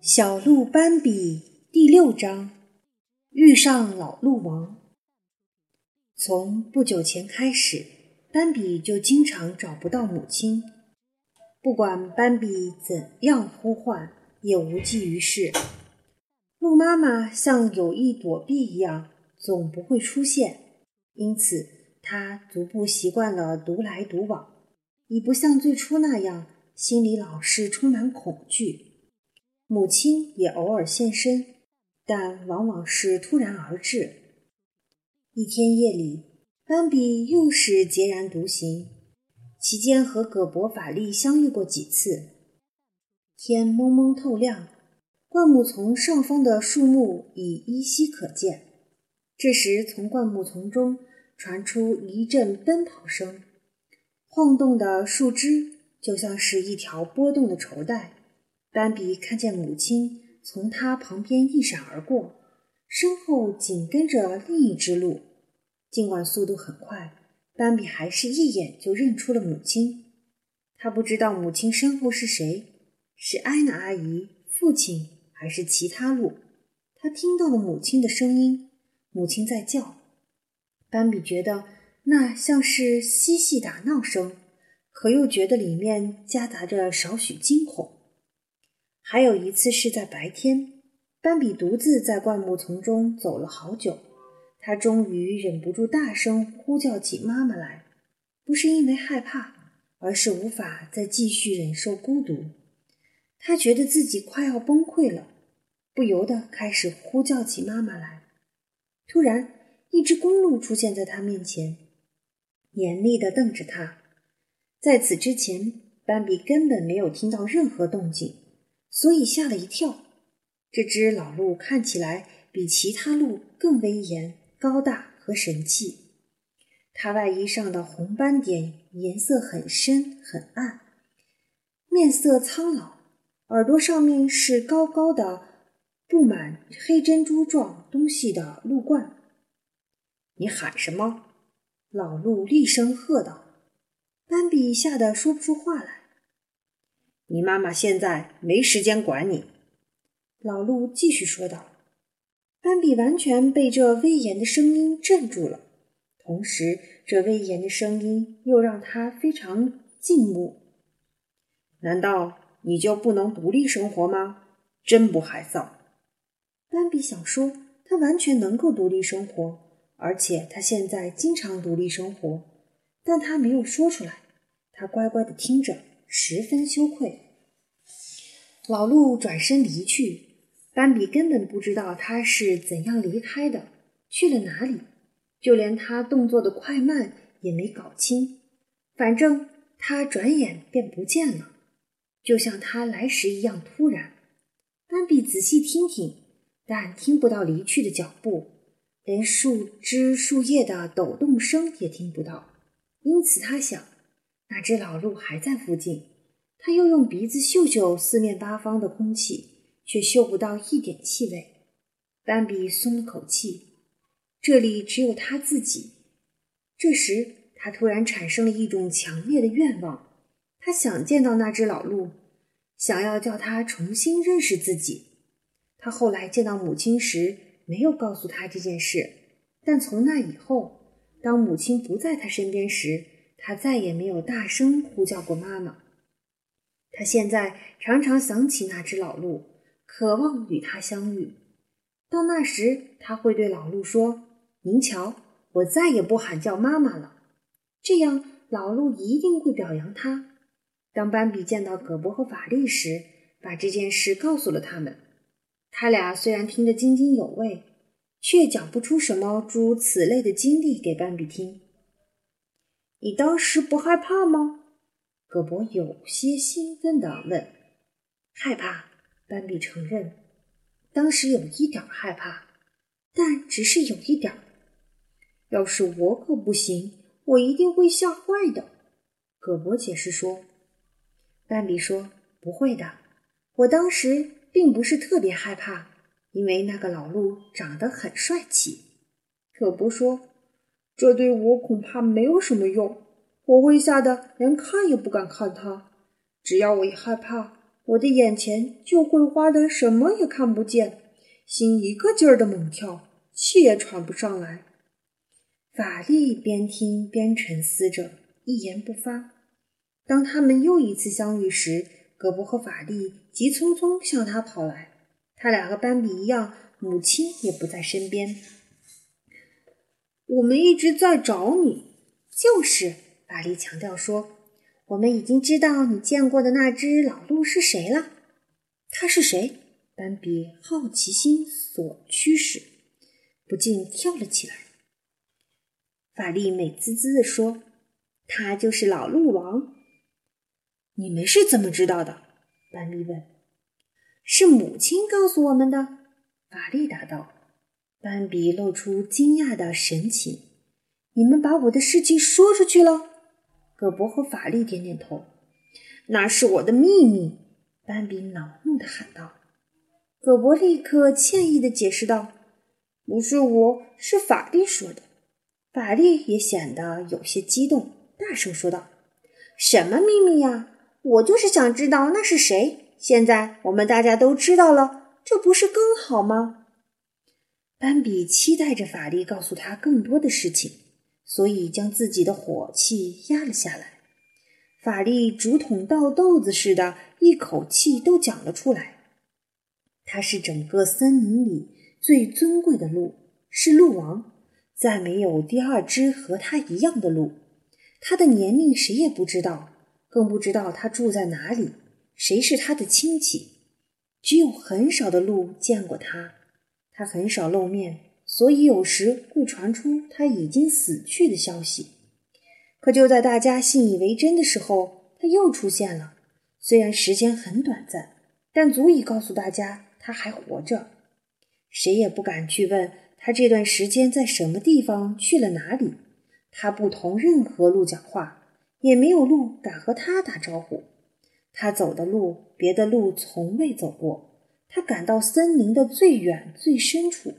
小鹿斑比第六章遇上老鹿王。从不久前开始，斑比就经常找不到母亲，不管斑比怎样呼唤，也无济于事。鹿妈妈像有意躲避一样，总不会出现，因此它逐步习惯了独来独往，已不像最初那样，心里老是充满恐惧。母亲也偶尔现身，但往往是突然而至。一天夜里，斑比又是孑然独行，期间和葛伯、法力相遇过几次。天蒙蒙透亮，灌木丛上方的树木已依稀可见。这时，从灌木丛中传出一阵奔跑声，晃动的树枝就像是一条波动的绸带。斑比看见母亲从他旁边一闪而过，身后紧跟着另一只鹿。尽管速度很快，斑比还是一眼就认出了母亲。他不知道母亲身后是谁，是安娜阿姨、父亲还是其他鹿。他听到了母亲的声音，母亲在叫。斑比觉得那像是嬉戏打闹声，可又觉得里面夹杂着少许惊恐。还有一次是在白天，斑比独自在灌木丛中走了好久，他终于忍不住大声呼叫起妈妈来，不是因为害怕，而是无法再继续忍受孤独。他觉得自己快要崩溃了，不由得开始呼叫起妈妈来。突然，一只公鹿出现在他面前，严厉地瞪着他。在此之前，斑比根本没有听到任何动静。所以吓了一跳。这只老鹿看起来比其他鹿更威严、高大和神气。它外衣上的红斑点颜色很深很暗，面色苍老，耳朵上面是高高的、布满黑珍珠状东西的鹿冠。你喊什么？老鹿厉声喝道。斑比吓得说不出话来。你妈妈现在没时间管你，老鹿继续说道。斑比完全被这威严的声音镇住了，同时这威严的声音又让他非常敬慕。难道你就不能独立生活吗？真不害臊！斑比想说，他完全能够独立生活，而且他现在经常独立生活，但他没有说出来。他乖乖的听着。十分羞愧。老鹿转身离去，斑比根本不知道他是怎样离开的，去了哪里，就连他动作的快慢也没搞清。反正他转眼便不见了，就像他来时一样突然。斑比仔细听听，但听不到离去的脚步，连树枝树叶的抖动声也听不到。因此，他想。那只老鹿还在附近，他又用鼻子嗅嗅四面八方的空气，却嗅不到一点气味。斑比松了口气，这里只有他自己。这时，他突然产生了一种强烈的愿望，他想见到那只老鹿，想要叫他重新认识自己。他后来见到母亲时，没有告诉他这件事，但从那以后，当母亲不在他身边时，他再也没有大声呼叫过妈妈。他现在常常想起那只老鹿，渴望与它相遇。到那时，他会对老鹿说：“您瞧，我再也不喊叫妈妈了。”这样，老鹿一定会表扬他。当斑比见到葛伯和法力时，把这件事告诉了他们。他俩虽然听得津津有味，却讲不出什么诸如此类的经历给斑比听。你当时不害怕吗？葛伯有些兴奋地问。害怕，斑比承认，当时有一点害怕，但只是有一点。要是我可不行，我一定会吓坏的。葛伯解释说。斑比说：“不会的，我当时并不是特别害怕，因为那个老鹿长得很帅气。”葛伯说。这对我恐怕没有什么用，我会吓得连看也不敢看他。只要我一害怕，我的眼前就会花的什么也看不见，心一个劲儿的猛跳，气也喘不上来。法力边听边沉思着，一言不发。当他们又一次相遇时，葛布和法力急匆匆向他跑来。他俩和斑比一样，母亲也不在身边。我们一直在找你。就是，法力强调说。我们已经知道你见过的那只老鹿是谁了。他是谁？斑比好奇心所驱使，不禁跳了起来。法力美滋滋地说：“他就是老鹿王。”你们是怎么知道的？斑比问。是母亲告诉我们的。法力答道。斑比露出惊讶的神情：“你们把我的事情说出去了？”葛伯和法力点点头。那是我的秘密！斑比恼怒地喊道。葛伯立刻歉意地解释道：“不是我，是法力说的。”法力也显得有些激动，大声说道：“什么秘密呀？我就是想知道那是谁。现在我们大家都知道了，这不是更好吗？”斑比期待着法力告诉他更多的事情。所以，将自己的火气压了下来。法力竹筒倒豆子似的，一口气都讲了出来。他是整个森林里最尊贵的鹿，是鹿王，再没有第二只和他一样的鹿。他的年龄谁也不知道，更不知道他住在哪里，谁是他的亲戚。只有很少的鹿见过他，他很少露面。所以有时会传出他已经死去的消息，可就在大家信以为真的时候，他又出现了。虽然时间很短暂，但足以告诉大家他还活着。谁也不敢去问他这段时间在什么地方去了哪里。他不同任何鹿讲话，也没有鹿敢和他打招呼。他走的路，别的鹿从未走过。他赶到森林的最远最深处。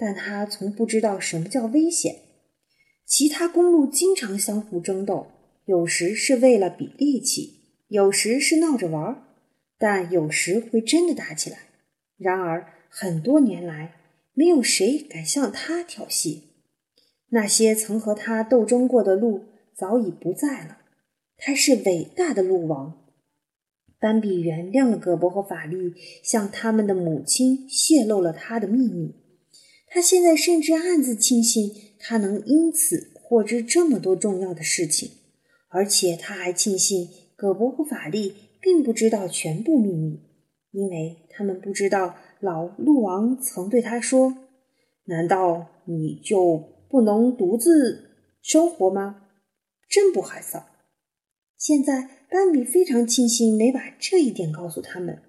但他从不知道什么叫危险。其他公鹿经常相互争斗，有时是为了比力气，有时是闹着玩儿，但有时会真的打起来。然而，很多年来，没有谁敢向他挑衅。那些曾和他斗争过的鹿早已不在了。他是伟大的鹿王。斑比原谅了葛伯和法力，向他们的母亲泄露了他的秘密。他现在甚至暗自庆幸，他能因此获知这么多重要的事情，而且他还庆幸葛伯和法力并不知道全部秘密，因为他们不知道老鹿王曾对他说：“难道你就不能独自生活吗？”真不害臊。现在斑比非常庆幸没把这一点告诉他们，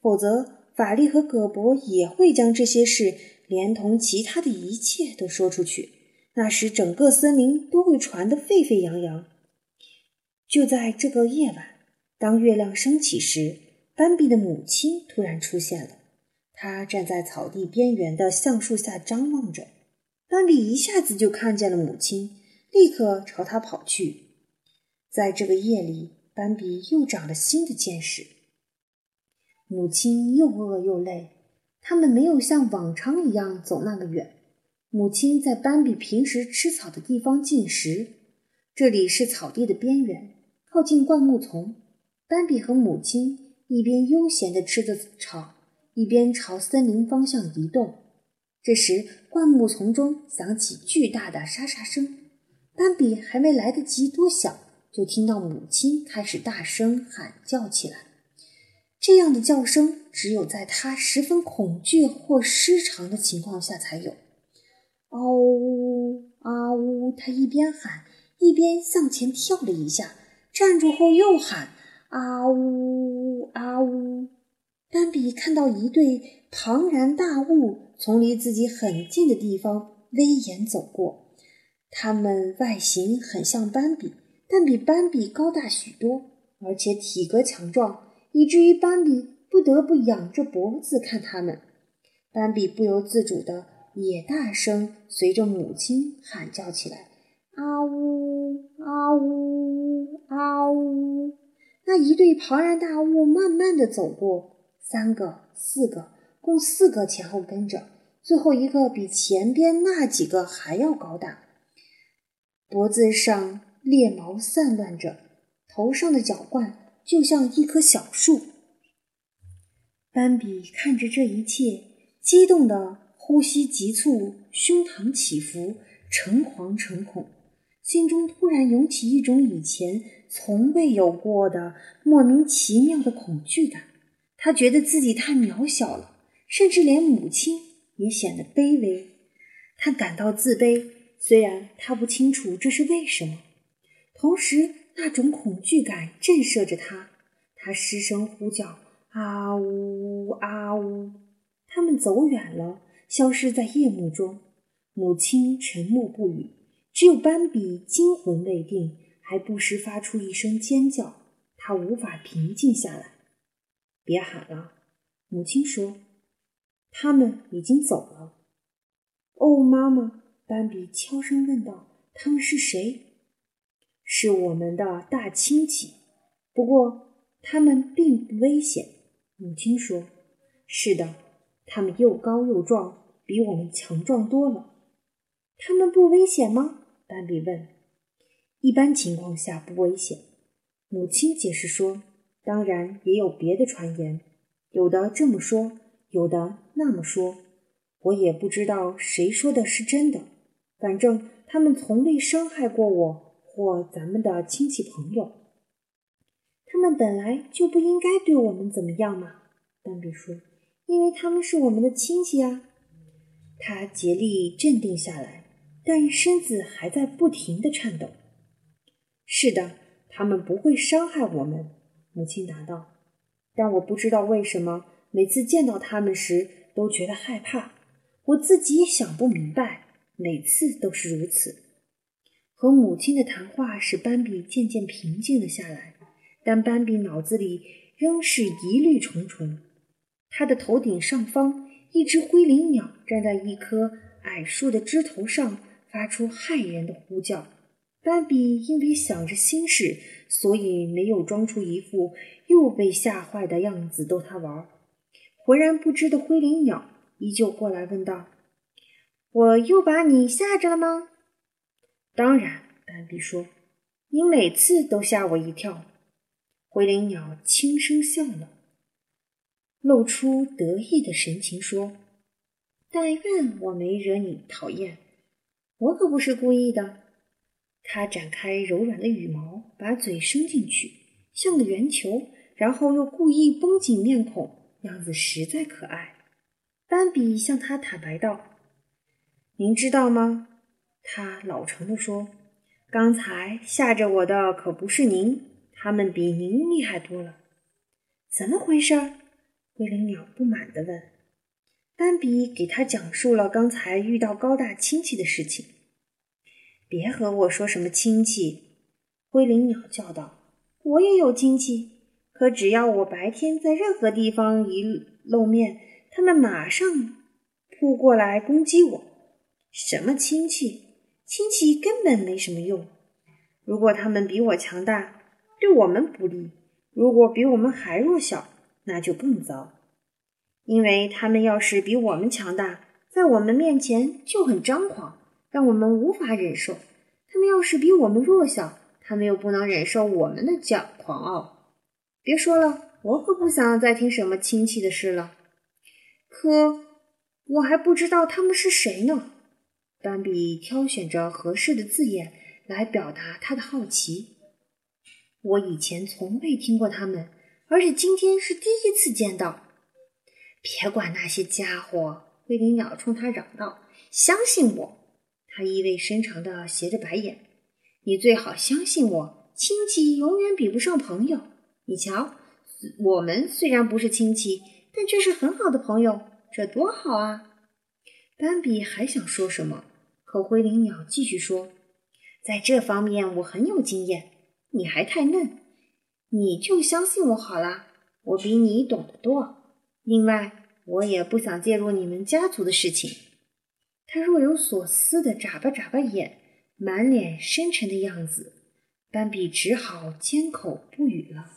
否则法力和葛伯也会将这些事。连同其他的一切都说出去，那时整个森林都会传得沸沸扬扬。就在这个夜晚，当月亮升起时，斑比的母亲突然出现了。她站在草地边缘的橡树下张望着。斑比一下子就看见了母亲，立刻朝她跑去。在这个夜里，斑比又长了新的见识。母亲又饿又累。他们没有像往常一样走那么远。母亲在斑比平时吃草的地方进食。这里是草地的边缘，靠近灌木丛。斑比和母亲一边悠闲地吃着草，一边朝森林方向移动。这时，灌木丛中响起巨大的沙沙声。斑比还没来得及多想，就听到母亲开始大声喊叫起来。这样的叫声只有在他十分恐惧或失常的情况下才有。嗷呜啊呜！他一边喊，一边向前跳了一下，站住后又喊啊呜啊呜。斑比看到一对庞然大物从离自己很近的地方威严走过，它们外形很像斑比，但比斑比高大许多，而且体格强壮。以至于斑比不得不仰着脖子看他们。斑比不由自主的也大声随着母亲喊叫起来：“啊呜啊呜啊呜！”那一对庞然大物慢慢的走过，三个、四个，共四个前后跟着，最后一个比前边那几个还要高大，脖子上猎毛散乱着，头上的角冠就像一棵小树。斑比看着这一切，激动的呼吸急促，胸膛起伏，诚惶诚恐，心中突然涌起一种以前从未有过的莫名其妙的恐惧感。他觉得自己太渺小了，甚至连母亲也显得卑微。他感到自卑，虽然他不清楚这是为什么。同时，那种恐惧感震慑着他，他失声呼叫。啊呜啊呜！他们走远了，消失在夜幕中。母亲沉默不语，只有斑比惊魂未定，还不时发出一声尖叫。他无法平静下来。别喊了，母亲说：“他们已经走了。”哦，妈妈，斑比悄声问道：“他们是谁？”“是我们的大亲戚，不过他们并不危险。”母亲说：“是的，他们又高又壮，比我们强壮多了。他们不危险吗？”斑比问。“一般情况下不危险。”母亲解释说。“当然也有别的传言，有的这么说，有的那么说。我也不知道谁说的是真的。反正他们从未伤害过我或咱们的亲戚朋友。”他们本来就不应该对我们怎么样嘛，斑比说，因为他们是我们的亲戚啊。他竭力镇定下来，但身子还在不停的颤抖。是的，他们不会伤害我们，母亲答道。但我不知道为什么每次见到他们时都觉得害怕，我自己也想不明白，每次都是如此。和母亲的谈话使斑比渐渐平静了下来。但斑比脑子里仍是疑虑重重。他的头顶上方，一只灰灵鸟站在一棵矮树的枝头上，发出骇人的呼叫。斑比因为想着心事，所以没有装出一副又被吓坏的样子逗他玩。浑然不知的灰灵鸟依旧过来问道：“我又把你吓着了吗？”“当然。”斑比说，“你每次都吓我一跳。”灰灵鸟轻声笑了，露出得意的神情，说：“但愿我没惹你讨厌，我可不是故意的。”它展开柔软的羽毛，把嘴伸进去，像个圆球，然后又故意绷紧面孔，样子实在可爱。斑比向他坦白道：“您知道吗？”他老成的说：“刚才吓着我的可不是您。”他们比您厉害多了，怎么回事？灰灵鸟不满地问。斑比给他讲述了刚才遇到高大亲戚的事情。别和我说什么亲戚，灰灵鸟叫道：“我也有亲戚，可只要我白天在任何地方一露面，他们马上扑过来攻击我。什么亲戚？亲戚根本没什么用。如果他们比我强大。”对我们不利。如果比我们还弱小，那就更糟。因为他们要是比我们强大，在我们面前就很张狂，让我们无法忍受；他们要是比我们弱小，他们又不能忍受我们的骄狂傲。别说了，我可不想再听什么亲戚的事了。可我还不知道他们是谁呢。斑比挑选着合适的字眼来表达他的好奇。我以前从未听过他们，而且今天是第一次见到。别管那些家伙！灰灵鸟冲他嚷道：“相信我！”他意味深长地斜着白眼：“你最好相信我，亲戚永远比不上朋友。你瞧，我们虽然不是亲戚，但却是很好的朋友，这多好啊！”斑比还想说什么，可灰灵鸟继续说：“在这方面，我很有经验。”你还太嫩，你就相信我好了。我比你懂得多。另外，我也不想介入你们家族的事情。他若有所思地眨巴眨巴眼，满脸深沉的样子。斑比只好缄口不语了。